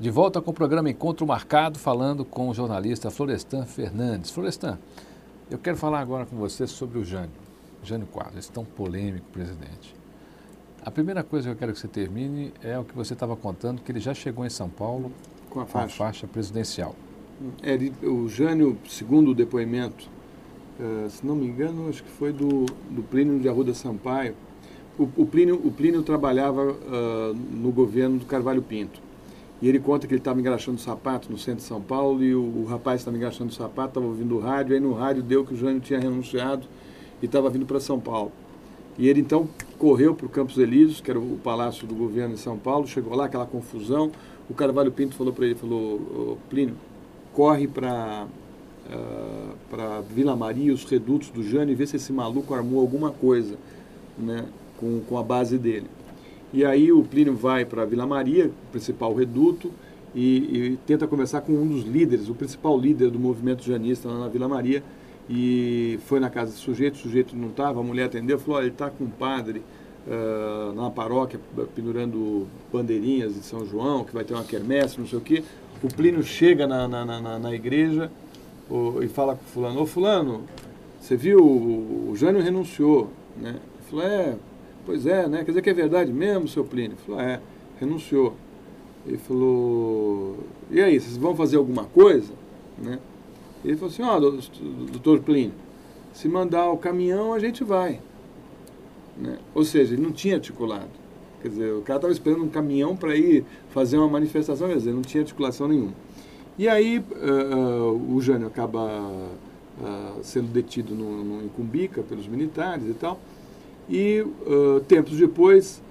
De volta com o programa Encontro Marcado, falando com o jornalista Florestan Fernandes. Florestan, eu quero falar agora com você sobre o Jânio, Jânio Quadros, esse tão polêmico presidente. A primeira coisa que eu quero que você termine é o que você estava contando, que ele já chegou em São Paulo com a faixa, com a faixa presidencial. É, o Jânio, segundo o depoimento, uh, se não me engano, acho que foi do, do Plínio de Arruda Sampaio, o, o, Plínio, o Plínio trabalhava uh, no governo do Carvalho Pinto. E ele conta que ele estava engraxando sapato no centro de São Paulo e o, o rapaz estava engraxando sapato, estava ouvindo o rádio, aí no rádio deu que o Jânio tinha renunciado e estava vindo para São Paulo. E ele então correu para o Campos Elíseos, que era o palácio do governo em São Paulo, chegou lá, aquela confusão. O Carvalho Pinto falou para ele, falou, Plínio, corre para uh, para Vila Maria, os redutos do Jânio, e vê se esse maluco armou alguma coisa né, com, com a base dele. E aí o Plínio vai para Vila Maria, principal reduto, e, e, tenta conversar com um dos líderes, o principal líder do movimento janista lá na Vila Maria, e foi na casa do sujeito, o sujeito não estava, a mulher atendeu, falou, ele está com um padre uh, na paróquia pendurando bandeirinhas de São João, que vai ter uma quermesse, não sei o quê. O Plínio chega na, na, na, na igreja e fala com o fulano, ô fulano, você viu, o, o Jânio renunciou, né? Ele falou, é, Pois é, né? Quer dizer que é verdade mesmo, seu Plínio? Ele falou, é, renunciou. Ele falou, e aí, vocês vão fazer alguma coisa? Né? Ele falou assim, ó, oh, doutor Plínio, se mandar o caminhão, a gente vai. Né? Ou seja, ele não tinha articulado. Quer dizer, o cara estava esperando um caminhão para ir fazer uma manifestação, quer dizer, não tinha articulação nenhuma. E aí uh, uh, o Jânio acaba uh, sendo detido no, no, em Cumbica pelos militares e tal. E uh, tempos depois,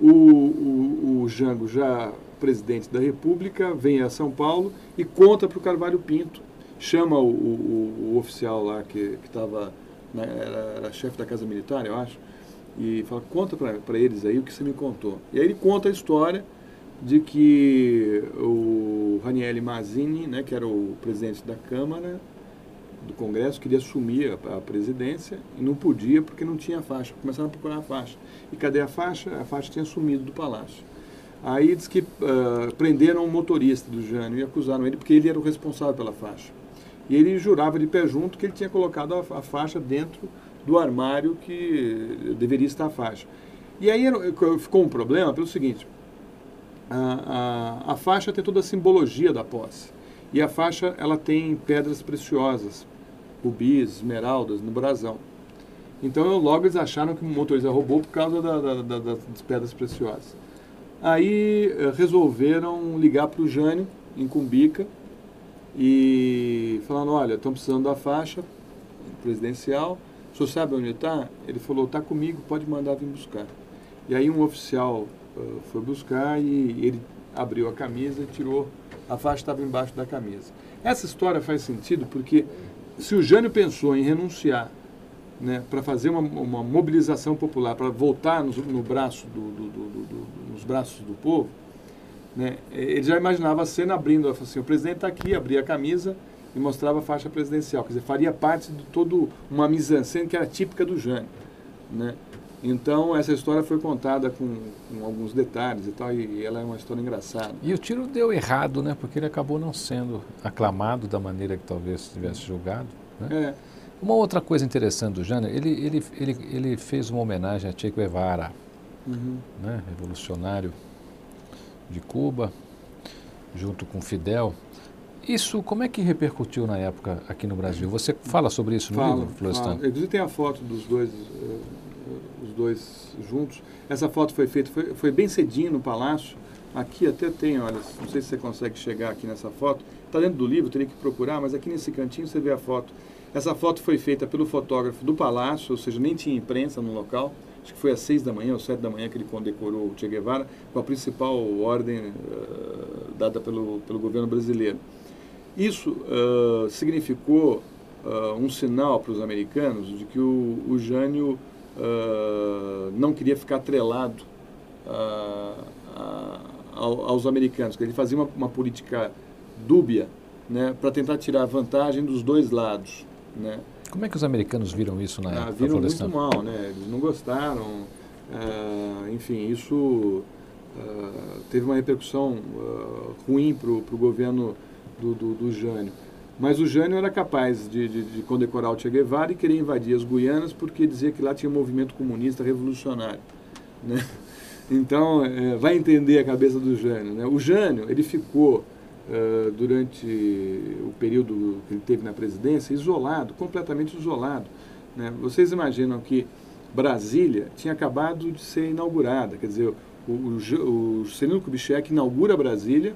o, o, o, Jango, já presidente da República, vem a São Paulo e conta para o Carvalho Pinto, chama o, o, o oficial lá que estava, né, era, era chefe da Casa Militar, eu acho, e fala, conta para eles aí o que você me contou. E aí ele conta a história de que o Raniel Mazzini, né, que era o presidente da Câmara, do Congresso queria assumir a, a, presidência e não podia porque não tinha faixa. Começaram a procurar a faixa. E cadê a faixa? A faixa tinha sumido do palácio. Aí diz que uh, prenderam o motorista do Jânio e acusaram ele porque ele era o responsável pela faixa. E ele jurava de pé junto que ele tinha colocado a, a faixa dentro do armário que deveria estar a faixa. E aí ficou um problema pelo seguinte: a, a, a faixa tem toda a simbologia da posse. E a faixa ela tem pedras preciosas, rubis, esmeraldas no brasão. Então logo eles acharam que o motorista roubou por causa da, da, da, das pedras preciosas. Aí eh, resolveram ligar para o Jânio, em Cumbica, e falando, olha, estão precisando da faixa presidencial, o senhor sabe onde está? Ele falou, está comigo, pode mandar vir buscar. E aí um oficial uh, foi buscar e ele abriu a camisa e tirou a faixa estava embaixo da camisa. Essa história faz sentido porque se o Jânio pensou em renunciar né, para fazer uma, uma, mobilização popular, para voltar no, no braço do, do, do, nos braços do povo, né, ele já imaginava a cena abrindo, assim, o presidente está aqui, abria a camisa e mostrava a faixa presidencial, quer dizer, faria parte de todo uma mise-en-scène que era típica do Jânio. Né? Então, essa história foi contada com, com, alguns detalhes e tal, e ela é uma história engraçada. E o tiro deu errado, né? Porque ele acabou não sendo aclamado da maneira que talvez tivesse julgado. Né? É. Uma outra coisa interessante do Jânio, ele, ele, ele, ele fez uma homenagem a Che Guevara, uhum. né? revolucionário de Cuba, junto com Fidel. Isso, como é que repercutiu na época aqui no Brasil? Você fala sobre isso no falo, livro, Florestan? Inclusive tem a foto dos dois uh, dois juntos. Essa foto foi feita, foi, foi bem cedinho no palácio. Aqui até tem, olha, não sei se você consegue chegar aqui nessa foto. Está dentro do livro, teria que procurar, mas aqui nesse cantinho você vê a foto. Essa foto foi feita pelo fotógrafo do palácio, ou seja, nem tinha imprensa no local. Acho que foi às seis da manhã ou sete da manhã que ele condecorou o Che Guevara com a principal ordem uh, dada pelo, pelo governo brasileiro. Isso uh, significou uh, um sinal para os americanos de que o, o Jânio uh, não queria ficar atrelado uh, aos americanos, ele fazia uma, uma política dúbia né, para tentar tirar vantagem dos dois lados. Né. Como é que os americanos viram isso na ah, época? Viram muito mal, né? eles não gostaram. Uh, enfim, isso teve uma repercussão ruim para o governo do, do, do, Jânio. Mas o Jânio era capaz de, de, de, condecorar o Che Guevara e querer invadir as Guianas porque dizia que lá tinha um movimento comunista revolucionário. Né? Então, é, vai entender a cabeça do Jânio. Né? O Jânio, ele ficou, uh, durante o período que ele teve na presidência, isolado, completamente isolado. Né? Vocês imaginam que Brasília tinha acabado de ser inaugurada, quer dizer, o, o, o Celino Kubitschek inaugura Brasília,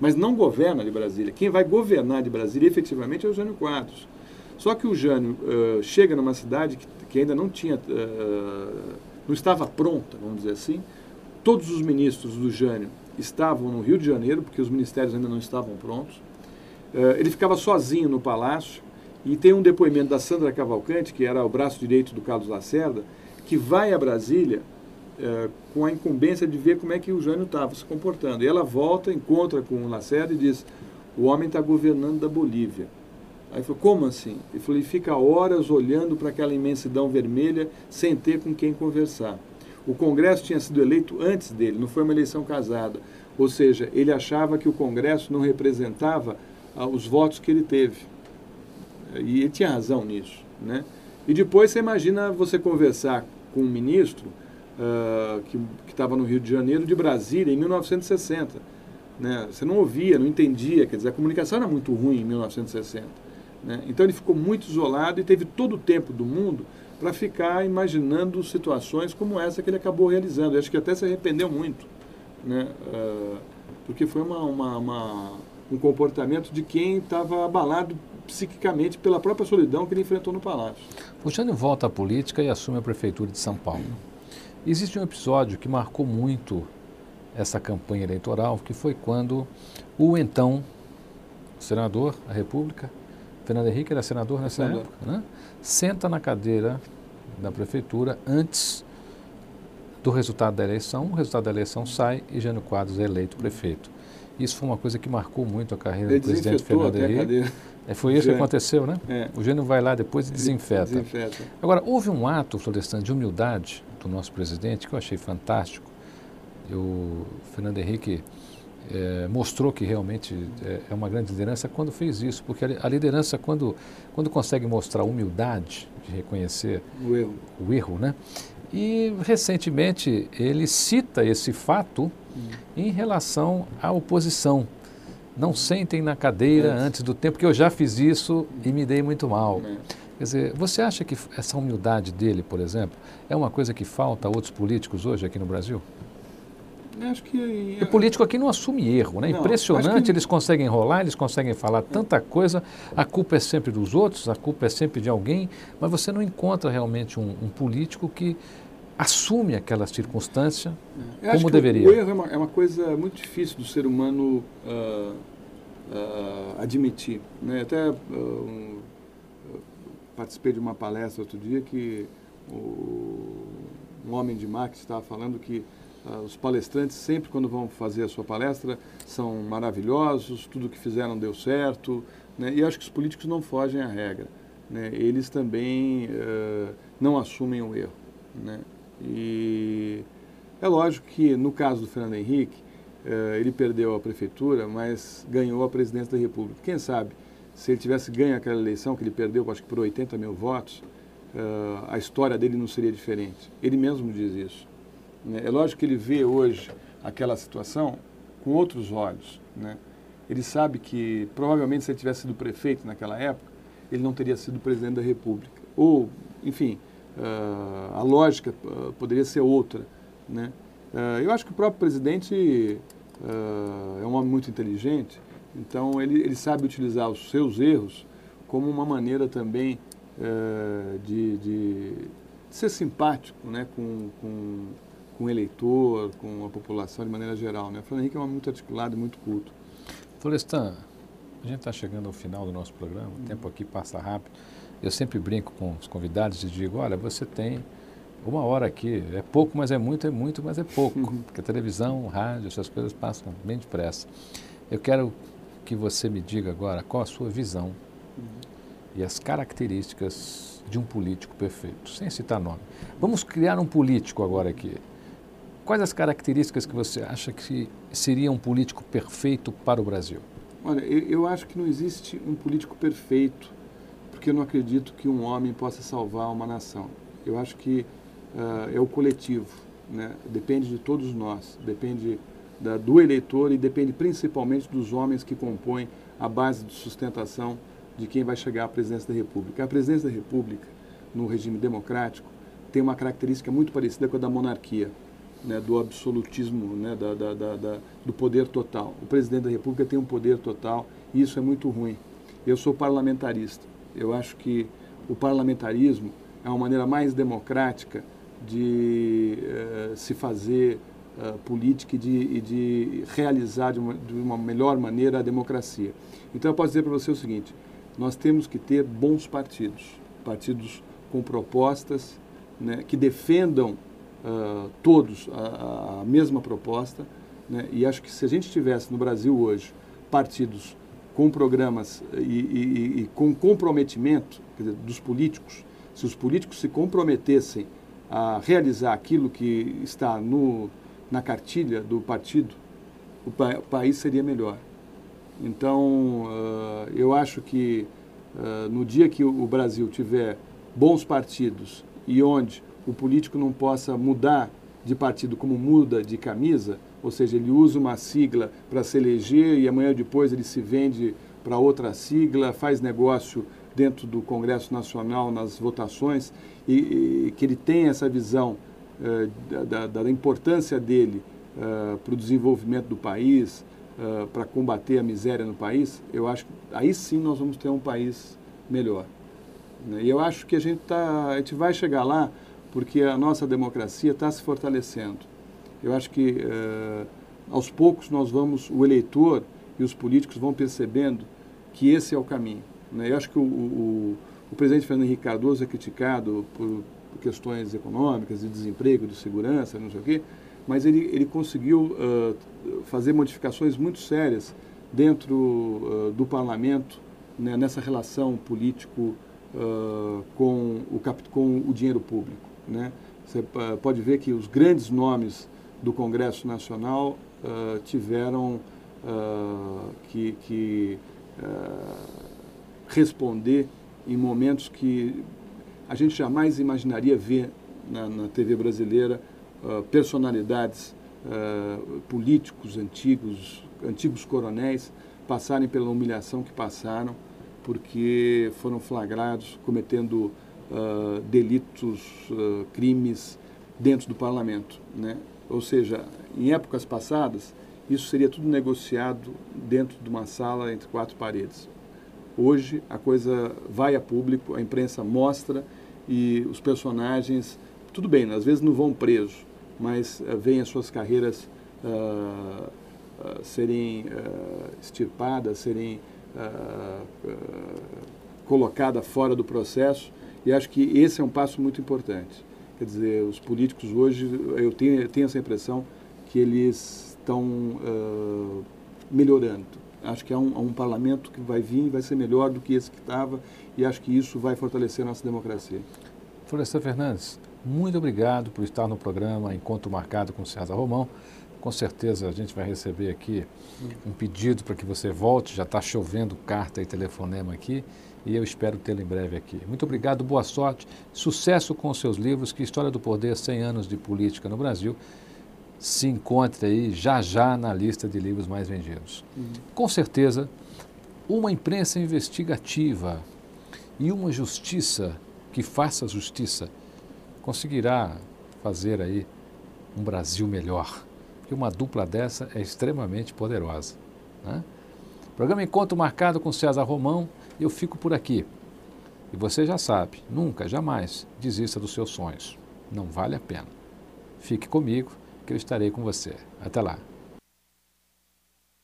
mas não governa de Brasília. Quem vai governar de Brasília efetivamente é o Jânio Quadros. Só que o Jânio uh, chega numa cidade que, que ainda não tinha, uh, não estava pronta, vamos dizer assim. Todos os ministros do Jânio estavam no Rio de Janeiro, porque os ministérios ainda não estavam prontos. Uh, ele ficava sozinho no palácio e tem um depoimento da Sandra Cavalcante, que era o braço direito do Carlos Lacerda, que vai a Brasília é, com a incumbência de ver como é que o Jânio estava se comportando. E ela volta, encontra com o Lacerda e diz: o homem está governando da Bolívia. Aí falou: como assim? Ele falou: ele fica horas olhando para aquela imensidão vermelha sem ter com quem conversar. O Congresso tinha sido eleito antes dele, não foi uma eleição casada. Ou seja, ele achava que o Congresso não representava ah, os votos que ele teve. E ele tinha razão nisso. Né? E depois você imagina você conversar com um ministro uh, que estava no Rio de Janeiro, de Brasília, em 1960. Né? Você não ouvia, não entendia, quer dizer, a comunicação era muito ruim em 1960. Né? Então ele ficou muito isolado e teve todo o tempo do mundo para ficar imaginando situações como essa que ele acabou realizando. Eu acho que até se arrependeu muito, né? Uh, porque foi uma, uma, uma, um comportamento de quem estava abalado psiquicamente pela própria solidão que ele enfrentou no palácio. O Jânio volta à política e assume a prefeitura de São Paulo. Existe um episódio que marcou muito essa campanha eleitoral, que foi quando o então senador da República, Fernando Henrique era senador nessa senador. época, né? senta na cadeira da prefeitura antes do resultado da eleição. O resultado da eleição sai e Jânio Quadros é eleito prefeito. Isso foi uma coisa que marcou muito a carreira Ele do presidente Fernando Henrique. É, foi isso que aconteceu, né? É. O Gênio vai lá depois e desinfeta. desinfeta. Agora, houve um ato, Florestan, de humildade nosso presidente que eu achei fantástico. o Fernando Henrique é, mostrou que realmente é, é, uma grande liderança quando fez isso, porque a, liderança, quando, quando consegue mostrar humildade, de reconhecer o erro, o erro né? E recentemente ele cita esse fato hum. em relação à oposição não sentem na cadeira é. antes do tempo, porque eu já fiz isso e me dei muito mal. É. Quer dizer, você acha que essa humildade dele, por exemplo, é uma coisa que falta a outros políticos hoje aqui no Brasil? Acho que. O político aqui não assume erro, né? Não, Impressionante, que... eles conseguem enrolar, eles conseguem falar tanta coisa, a culpa é sempre dos outros, a culpa é sempre de alguém, mas você não encontra realmente um, um político que assume aquela circunstância é. como deveria. O erro é uma, é uma, coisa muito difícil do ser humano uh, uh, admitir. Né? Até uh, um, participei de uma palestra outro dia que o, um homem de marketing estava falando que os palestrantes sempre quando vão fazer a sua palestra são maravilhosos, tudo que fizeram deu certo, né? e acho que os políticos não fogem à regra. Né? Eles também não assumem o erro. Né? E é lógico que no caso do Fernando Henrique, eh, ele perdeu a prefeitura, mas ganhou a presidência da República. Quem sabe, se ele tivesse ganho aquela eleição, que ele perdeu, acho que por 80 mil votos, eh, a história dele não seria diferente. Ele mesmo diz isso. Né? É lógico que ele vê hoje aquela situação com outros olhos. Né? Ele sabe que, provavelmente, se ele tivesse sido prefeito naquela época, ele não teria sido presidente da República. Ou, enfim, uh, a lógica uh, poderia ser outra. Né? Uh, eu acho que o próprio presidente é um homem muito inteligente, então ele, ele sabe utilizar os seus erros como uma maneira também de, de, de, ser simpático né? com, com, com o eleitor, com a população de maneira geral. Né? O Fernando Henrique é um homem muito articulado e muito culto. Florestan, a gente está chegando ao final do nosso programa, o tempo aqui passa rápido. Eu sempre brinco com os convidados e digo, olha, você tem uma hora aqui, é pouco, mas é muito, é muito, mas é pouco, porque a televisão, o rádio, essas coisas passam bem depressa. Eu quero que você me diga agora qual a sua visão uhum. e as características de um político perfeito, sem citar nome. Vamos criar um político agora aqui. Quais as características que você acha que seria um político perfeito para o Brasil? Olha, eu, eu acho que não existe um político perfeito, porque eu não acredito que um homem possa salvar uma nação. Eu acho que uh, é o coletivo, né? depende de todos nós, depende da, do eleitor e depende principalmente dos homens que compõem a base de sustentação de quem vai chegar à presidência da República. A presidência da República, no regime democrático, tem uma característica muito parecida com a da monarquia, né, do absolutismo, né, da, da, da, do poder total. O presidente da República tem um poder total e isso é muito ruim. Eu sou parlamentarista. Eu acho que o parlamentarismo é uma maneira mais democrática de uh, se fazer uh, política e de, e de realizar de uma, de uma, melhor maneira a democracia. Então eu posso dizer para você o seguinte: nós temos que ter bons partidos, partidos com propostas né, que defendam uh, todos a, a, mesma proposta. Né, e acho que se a gente tivesse no Brasil hoje partidos com programas e, e, e com comprometimento dizer, dos políticos, se os políticos se comprometessem a realizar aquilo que está no, na cartilha do partido, o, pa, o país seria melhor. Então, uh, eu acho que uh, no dia que o Brasil tiver bons partidos e onde o político não possa mudar de partido como muda de camisa, ou seja, ele usa uma sigla para se eleger e amanhã depois ele se vende para outra sigla, faz negócio dentro do Congresso Nacional nas votações e, e que ele tem essa visão da, da, importância dele uh, para o desenvolvimento do país, uh, para combater a miséria no país, eu acho que aí sim nós vamos ter um país melhor. Né? E eu acho que a gente, tá, a gente vai chegar lá porque a nossa democracia está se fortalecendo. Eu acho que aos poucos nós vamos, o eleitor e os políticos vão percebendo que esse é o caminho. Né? Eu acho que o, o, o, presidente Fernando Henrique Cardoso é criticado por, por, questões econômicas, de desemprego, de segurança, não sei o quê, mas ele, ele conseguiu uh, fazer modificações muito sérias dentro uh, do parlamento, né, nessa relação político uh, com, o, com o dinheiro público. Né? Você pode ver que os grandes nomes do Congresso Nacional tiveram que, que responder em momentos que a gente jamais imaginaria ver na, na TV brasileira uh, personalidades uh, políticos antigos, antigos coronéis, passarem pela humilhação que passaram, porque foram flagrados cometendo uh, delitos, crimes dentro do parlamento. Né? Ou seja, em épocas passadas, isso seria tudo negociado dentro de uma sala entre quatro paredes. Hoje a coisa vai a público, a imprensa mostra e os personagens, tudo bem, às vezes não vão presos, mas uh, veem as suas carreiras uh, uh, serem extirpadas, serem colocadas fora do processo. E acho que esse é um passo muito importante. Quer dizer, os políticos hoje, eu tenho, eu tenho essa impressão que eles estão melhorando acho que é um, é um parlamento que vai vir e vai ser melhor do que esse que estava e acho que isso vai fortalecer a nossa democracia. Florestan Fernandes, muito obrigado por estar no programa Encontro Marcado com César Romão. Com certeza a gente vai receber aqui um pedido para que você volte, já está chovendo carta e telefonema aqui e eu espero tê-lo em breve aqui. Muito obrigado, boa sorte, sucesso com os seus livros, que História do Poder, 100 anos de política no Brasil se encontre aí já já na lista de livros mais vendidos. Uhum. Com certeza, uma imprensa investigativa e uma justiça que faça justiça conseguirá fazer aí um Brasil melhor. Porque uma dupla dessa é extremamente poderosa. Né? Programa Encontro Marcado com César Romão, eu fico por aqui. E você já sabe, nunca, jamais desista dos seus sonhos. Não vale a pena. Fique comigo que eu estarei com você. Até lá.